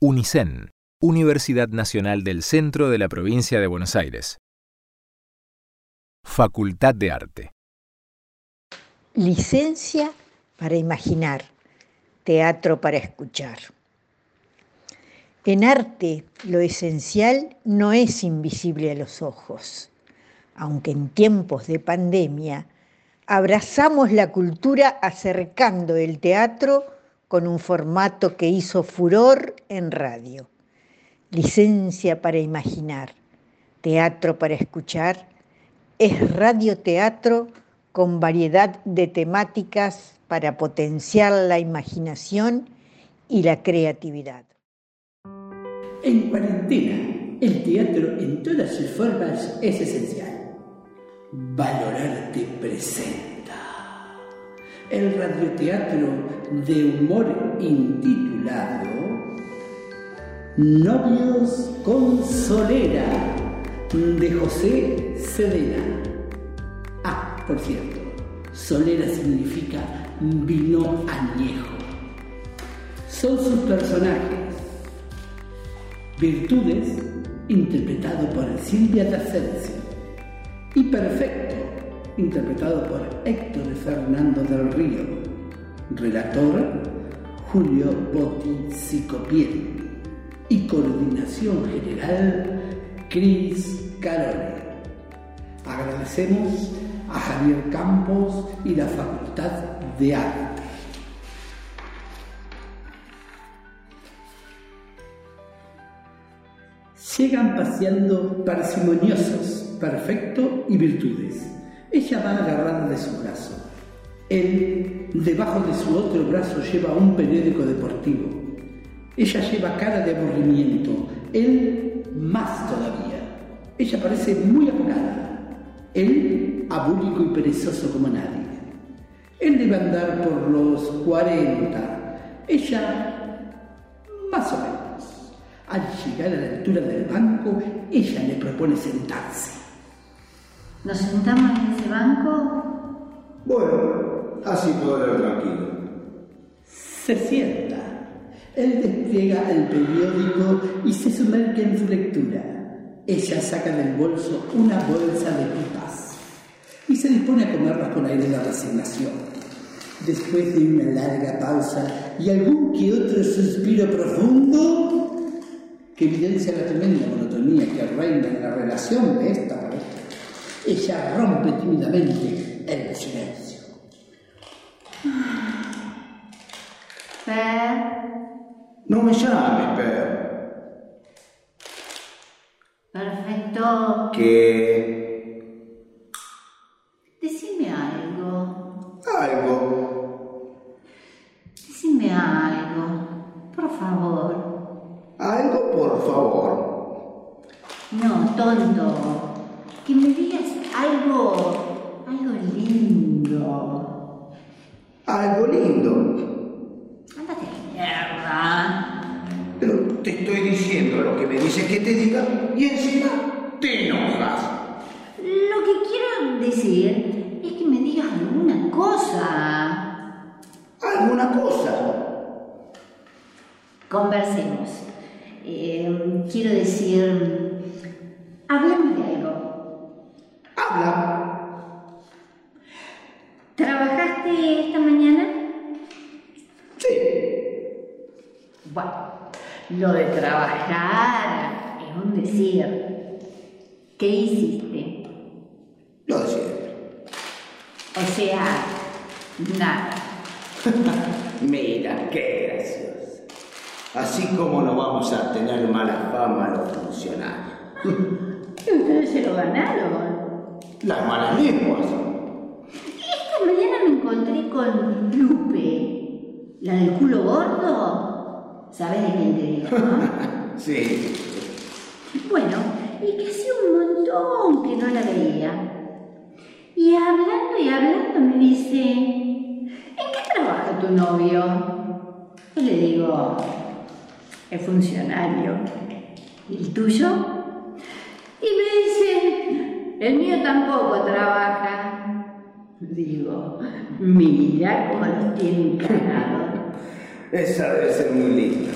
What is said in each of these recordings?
UNICEN, Universidad Nacional del Centro de la Provincia de Buenos Aires. Facultad de Arte. Licencia para imaginar, teatro para escuchar. En arte lo esencial no es invisible a los ojos, aunque en tiempos de pandemia abrazamos la cultura acercando el teatro con un formato que hizo furor en radio. Licencia para imaginar, teatro para escuchar, es radioteatro con variedad de temáticas para potenciar la imaginación y la creatividad. En cuarentena, el teatro en todas sus formas es esencial. Valorarte presente el radioteatro de humor intitulado Novios con Solera de José Cedena. Ah, por cierto, Solera significa vino añejo. Son sus personajes. Virtudes, interpretado por Silvia D'Ascensi. Y Perfecto, interpretado por Héctor Fernando del Río, relator Julio Botti Sicopiel y coordinación general Cris Carole. Agradecemos a Javier Campos y la Facultad de Arte. Llegan paseando parsimoniosos, perfecto y virtudes ella va agarrada de su brazo. Él, debajo de su otro brazo, lleva un periódico deportivo. Ella lleva cara de aburrimiento. Él, más todavía. Ella parece muy apurada. Él, abúlico y perezoso como nadie. Él debe andar por los 40. Ella, más o menos. Al llegar a la altura del banco, ella le propone sentarse. ¿Nos sentamos en ese banco? Bueno, así leer tranquilo. Se sienta. Él despliega el periódico y se sumerge en su lectura. Ella saca del bolso una bolsa de pipas y se dispone a comerlas con aire de resignación. Después de una larga pausa y algún que otro suspiro profundo que evidencia la tremenda monotonía que reina en la relación de esta pareja, ella rompe tímidamente el silencio. Per. No me llames, Per. Perfecto. ¿Qué? Decime algo. Algo. Decime algo. Por favor. Algo, por favor. No, tonto. Que te diga y encima te enojas. Lo que quiero decir es que me digas alguna cosa. ¿Alguna cosa? Conversemos. Eh, quiero decir, hablemos de algo. Habla. ¿Trabajaste esta mañana? Sí. Bueno, lo de trabajar un decir. ¿Qué hiciste? Lo de siempre. O sea, nada. Mira, qué gracioso. Así como no vamos a tener mala fama los funcionarios. Ustedes se lo ganaron. Las malas lenguas. Esta mañana me encontré con Lupe, la del culo gordo. ¿Sabes de quién te digo? Sí. Bueno, y que hacía un montón que no la veía. Y hablando y hablando me dice, ¿en qué trabaja tu novio? Yo le digo, es funcionario. ¿Y el tuyo? Y me dice, el mío tampoco trabaja. Digo, mira cómo los tienen cagados. Esa debe ser muy linda.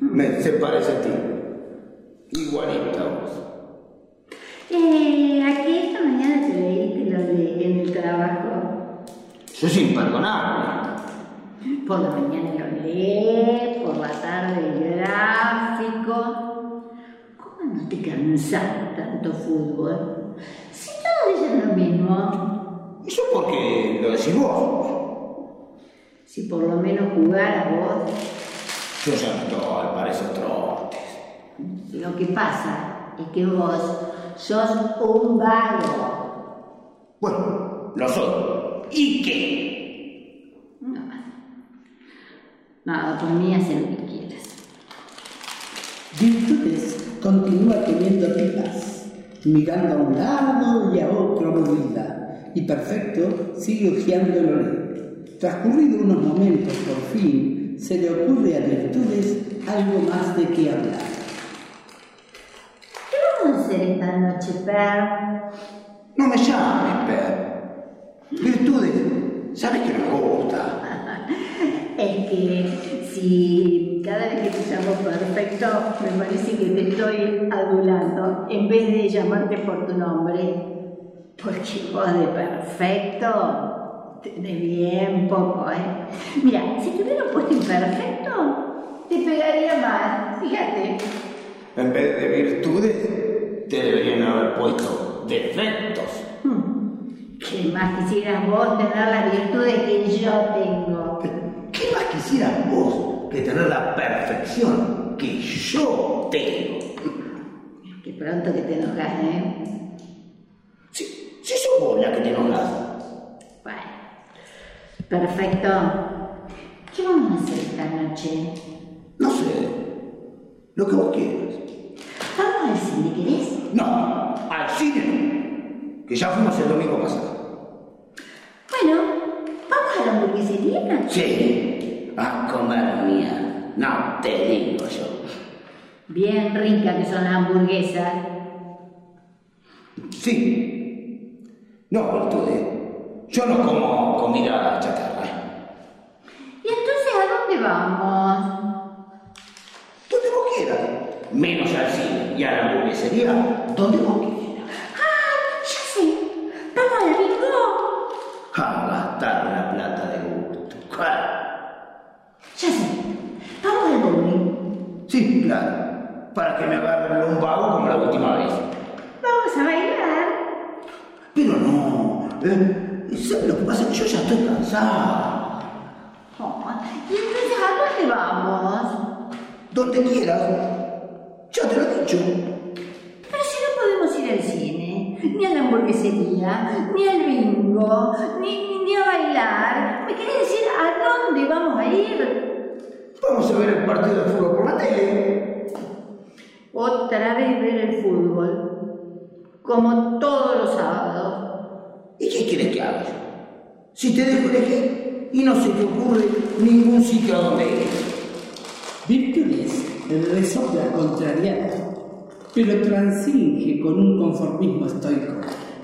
Me se parece a ti. Igualita vos. Eh, aquí esta mañana te leíste lo de en el trabajo. Eso es imperdonable. Por la mañana lo lees, por la tarde el gráfico. ¿Cómo no te cansas tanto fútbol? Si todos dicen lo mismo. Eso porque lo decís vos. Si por lo menos jugaras vos. Yo ya no estoy para esos trotes. Lo que pasa es que vos sos un vago. Bueno, lo soy. ¿Y qué? Nada. Nada, por mí haz lo que quieras. Virtudes continúa teniendo tipas, mirando a un lado y a otro aburrida, y Perfecto sigue hojeando el olé. Transcurrido unos momentos, por fin, se le ocurre a Virtudes algo más de qué hablar. ¿Qué vamos a hacer esta noche, Per? No me llames, Per. Virtudes, sabes que me gusta. Es que si cada vez que te llamo perfecto, me parece que te estoy adulando en vez de llamarte por tu nombre. Porque vos de perfecto tenés bien poco, ¿eh? Mira, si te hubiera puesto imperfecto, te pegaría más. Fíjate. En vez de virtudes, te deberían haber puesto defectos. Hmm. ¿Qué más quisieras vos tener las virtudes que yo tengo? ¿Qué más quisieras vos que tener la perfección que yo tengo? Qué pronto que te enojas, ¿eh? Si, si sos vos la que te enojas. Bueno, perfecto. ¿Qué vamos a hacer esta noche? No sé. Lo que vos quieras. ¿Vamos al cine, querés? No, al cine. Que ya fuimos el domingo pasado. Bueno, ¿vamos a la hamburguesería? Sí, a comer mía. No te digo yo. Bien rica que son las hamburguesas. Sí. No, virtudes. Yo no como comida chatarra. ¿Y entonces a dónde vamos? Donde vos quieras. Menos al cine y a la hamburguesería. Donde vos quieras. ¡Ah! Ya sé. ¿Vamos al bingo? A gastar la plata de gusto. Ya sé. Vamos al bowling. Sí, claro. Para que me agarren un vago como la última vez. Vamos a bailar. Pero no. Eh, ¿Sabes lo que pasa? Yo ya estoy cansado. Oh, ¿Y entonces a dónde vamos? Donde quieras. Ya te lo he dicho. Pero si no podemos ir al cine, ni a la hamburguesería, ni al bingo, ni, ni, ni a bailar. ¿Me querés decir a dónde vamos a ir? Vamos a ver el partido de fútbol por la tele. Otra vez ver el fútbol, como todos los sábados. ¿Y qué quieres que haga yo? Si te dejo elegir y no se te ocurre ningún sitio a donde ir. Resopla contrariada, pero transinge con un conformismo estoico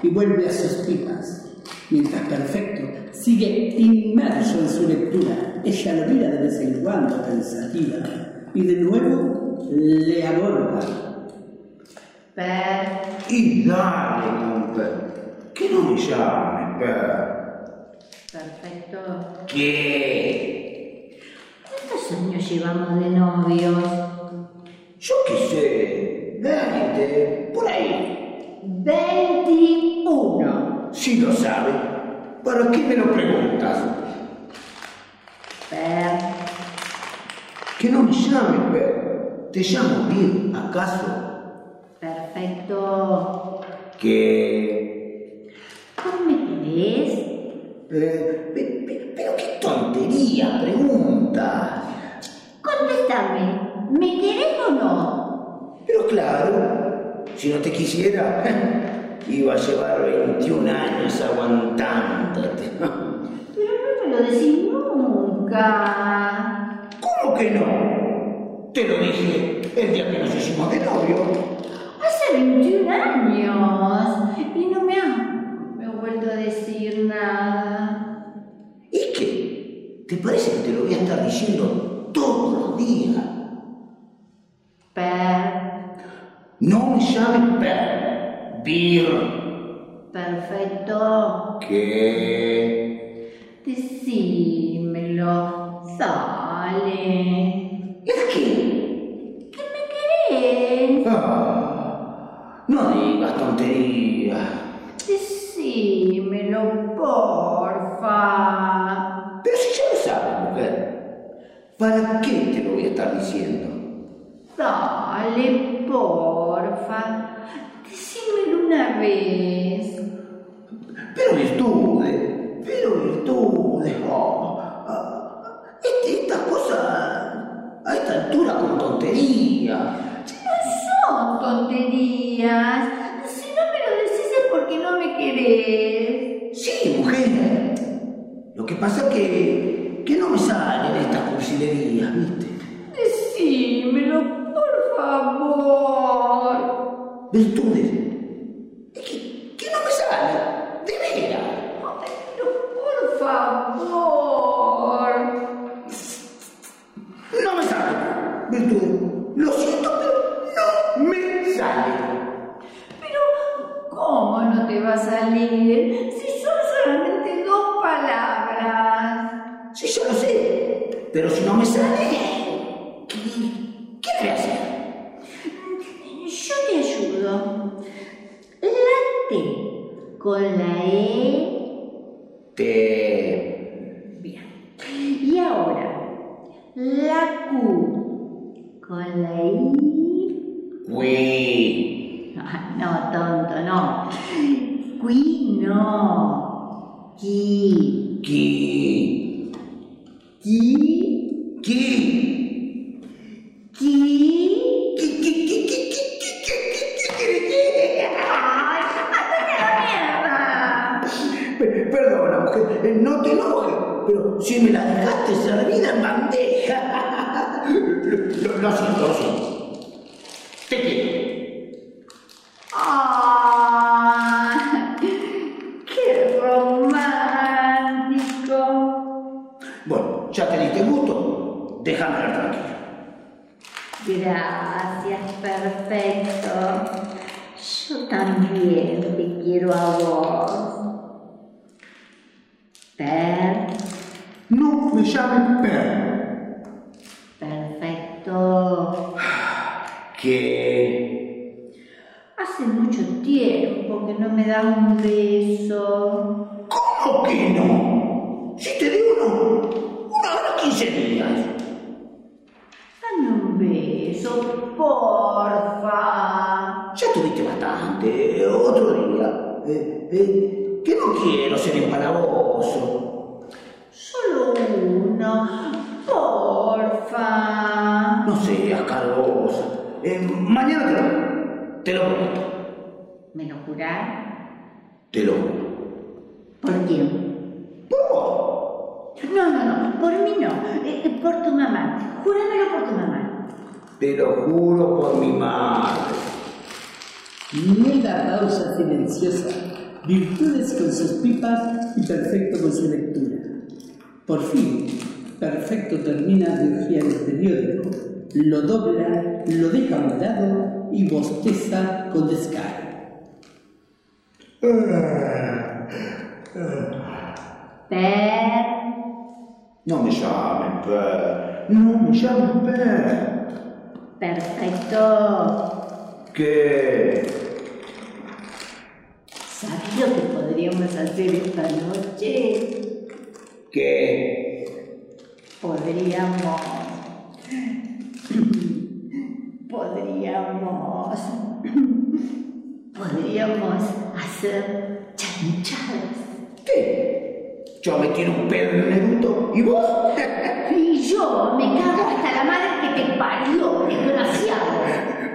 y vuelve a sus pipas. Mientras Perfecto sigue inmerso en su lectura, ella lo mira de vez en cuando pensativa y de nuevo le aborda. Per, Y dale, compa. Que no me llames, per. perfecto. ¿Qué? ¿Cuántos años llevamos de novios? Yo qué sé. Veinte, por ahí. 21. Si lo sabe, ¿para qué me lo preguntas? Per, Que no me llames, per. ¿Te llamo bien, acaso? perfecto. Que... ¿Cómo me querés? eh, pe- pe- pero qué tontería preguntas. Contéstame, ¿me querés o no? Pero claro, si no te quisiera, iba a llevar 21 años aguantándote. Pero no me lo decís nunca. ¿Cómo que no? Te lo dije el día que nos hicimos de novio. Hace 21 años y no me has me has vuelto a decir nada. ¿Y qué? ¿Te parece que te lo voy a estar diciendo tuttavia per. Non lasciare per bir perfetto. che dissimilo. Sale. E che? Che mi che ah, non dica tonteria dissimilo porfa. ¿Para qué te lo voy a estar diciendo? Dale, porfa. Decímelo una vez. Pero virtudes, pero virtudes. Oh, ah, este- estas cosas a esta altura con tonterías. No son tonterías. Si no me lo decís es porque no me querés. Sí, mujer. Lo que pasa es que no me salen estas cursilerías, ¿viste? Decímelo, por favor. Virtudes. Pero si no me sale, ¿qué, qué debe hacer? Yo te ayudo. La T con la E. Te. Bien. Y ahora, la Q con la I. Cui. Ah, No, tonto, no. Qui no. Qui. Qui. Qui. Perdona, mujer, eh, no te enojes, pero si me la dejaste servida en bandeja. Lo siento, lo siento. Te quiero. ¡Ay! ¡Qué romántico! Bueno, ya te diste gusto, déjame ver tranquilo. Gracias, perfecto. Yo también te quiero a vos. Per, No me llames Per. perfecto. Que. Hace mucho tiempo que no me da un beso. ¿Cómo que no? Si te di uno, una hora 15 días. Dame un beso, porfa. Otro día. Eh, eh, que no quiero ser empalagoso. Solo uno, porfa. No seas cargosa. Eh, mañana te lo, te lo prometo. ¿Me lo jurás? Te lo juro. ¿Por quién? Por vos. No, no, no, por mí no, eh, eh, por tu mamá. Júramelo por tu mamá. Te lo juro por mi madre. Mega pausa silenciosa, virtudes con sus pipas y perfecto con su lectura. Por fin, perfecto termina de hojear el periódico, lo dobla, lo deja a un lado y bosteza con descaro. Per, No me llamen Per. No me llamen Per. perfecto. ¿Qué? ¿Sabes lo que podríamos hacer esta noche? ¿Qué? Podríamos. Podríamos. Podríamos hacer chanchadas. ¿Qué? Yo me tiro un pedo en un eruto y vos. Y yo me cago hasta la madre que te parió, desgraciado.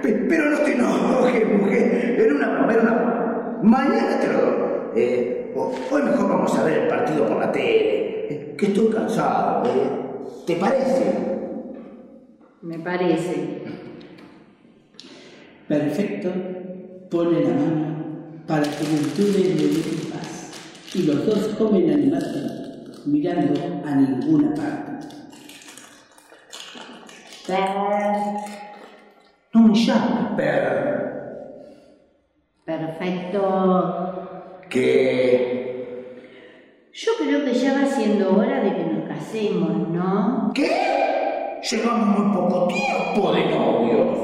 Pe- Pero no te enojes, mujer. Era una era una. Mañana te lo doy. Eh, ho- hoy mejor vamos a ver el partido por la tele. Eh, que estoy cansado. eh. ¿Te parece? Me parece. Perfecto pone la mano para que Virtudes le dé paz y los dos comen animados mirando a ninguna parte. Per, No me llames, Per. Perfecto. ¿Qué? Yo creo que ya va siendo hora de que nos casemos, ¿no? ¿Qué? Llevamos muy poco tiempo de novios.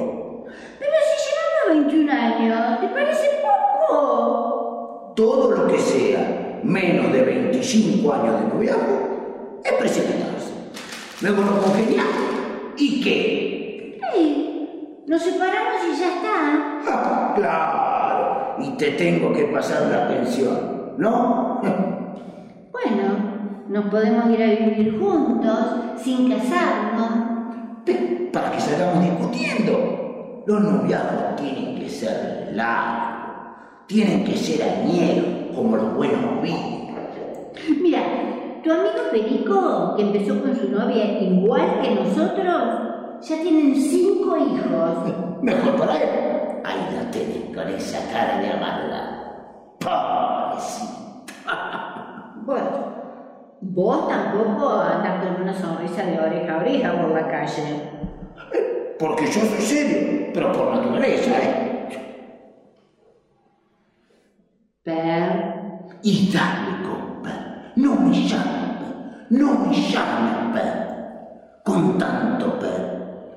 Pero si llevamos 21 años, ¿te parece poco? Todo lo que sea menos de 25 años de noviazgo es precipitarse. Luego nos congeniamos. ¿Y qué? Nos separamos y ya está. Ah, claro. Y te tengo que pasar la pensión, ¿no? Bueno, nos podemos ir a vivir juntos, sin casarnos. Para que salgamos discutiendo. Los noviazgos tienen que ser largos. Tienen que ser añeros, como los buenos vinos. Mira, tu amigo Perico, que empezó con su novia igual que nosotros, ya tienen cinco hijos. Mejor para él. Ahí la tenés con esa cara de amarga. Pobrecita. Bueno, vos tampoco andas con una sonrisa de oreja a oreja por la calle. Porque yo soy serio, pero por naturaleza, ¿eh? Per, Y dale, compa. No me llames, Per. No me llames, Per. Con tanto, Per.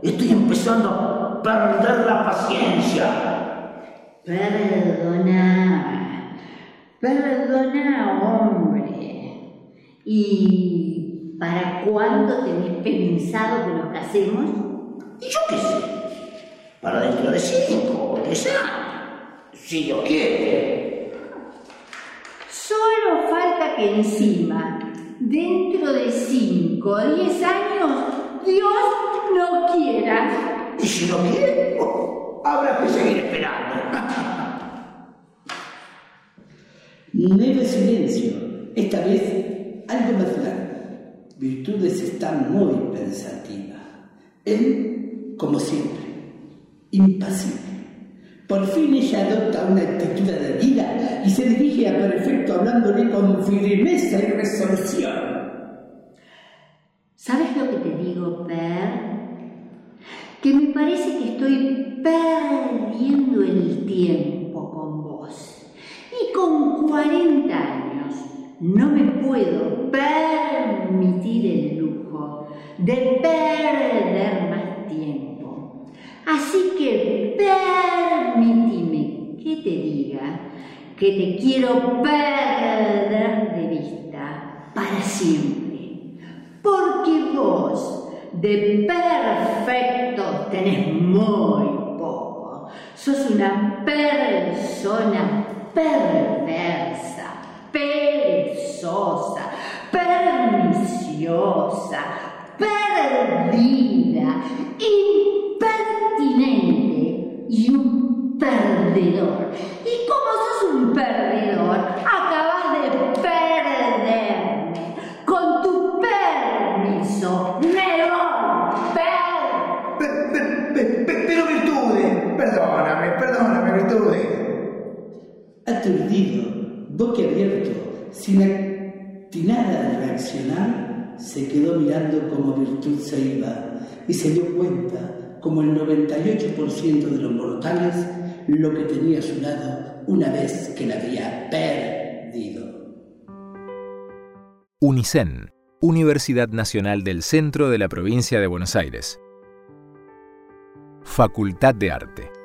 Estoy empezando a perder la paciencia. perdona, perdona, hombre. ¿Y para cuándo tenés pensado que nos casemos? ¿Y yo qué sé? Para dentro de cinco o diez años. Si Dios quiere. Solo falta que encima, dentro de 5 o 10 años, Dios no quiera. Y si no quiere, oh, habrá que seguir esperando. Leve silencio, esta vez algo más largo. Virtudes está muy pensativa. Él, como siempre, impasible. Por fin ella adopta una actitud de vida y se dirige a Perfecto hablándole con firmeza y resolución. ¿Sabes lo que te digo, Per? Que me parece que estoy perdiendo el tiempo con vos. Y con 40 años no me puedo permitir el lujo de perder más tiempo. Así que permíteme que te diga que te quiero perder de vista para siempre. Porque vos de perfecto tenés muy poco. Sos una persona perversa, perezosa, perniciosa, perdida, impertinente y un perdedor. Y como sos un perdedor, Aturdido, boquiabierto, sin atinar a reaccionar, se quedó mirando como Virtud se iba y se dio cuenta, como el 98% de los mortales, lo que tenía a su lado una vez que la había perdido. UNICEN, Universidad Nacional del Centro de la Provincia de Buenos Aires. Facultad de Arte.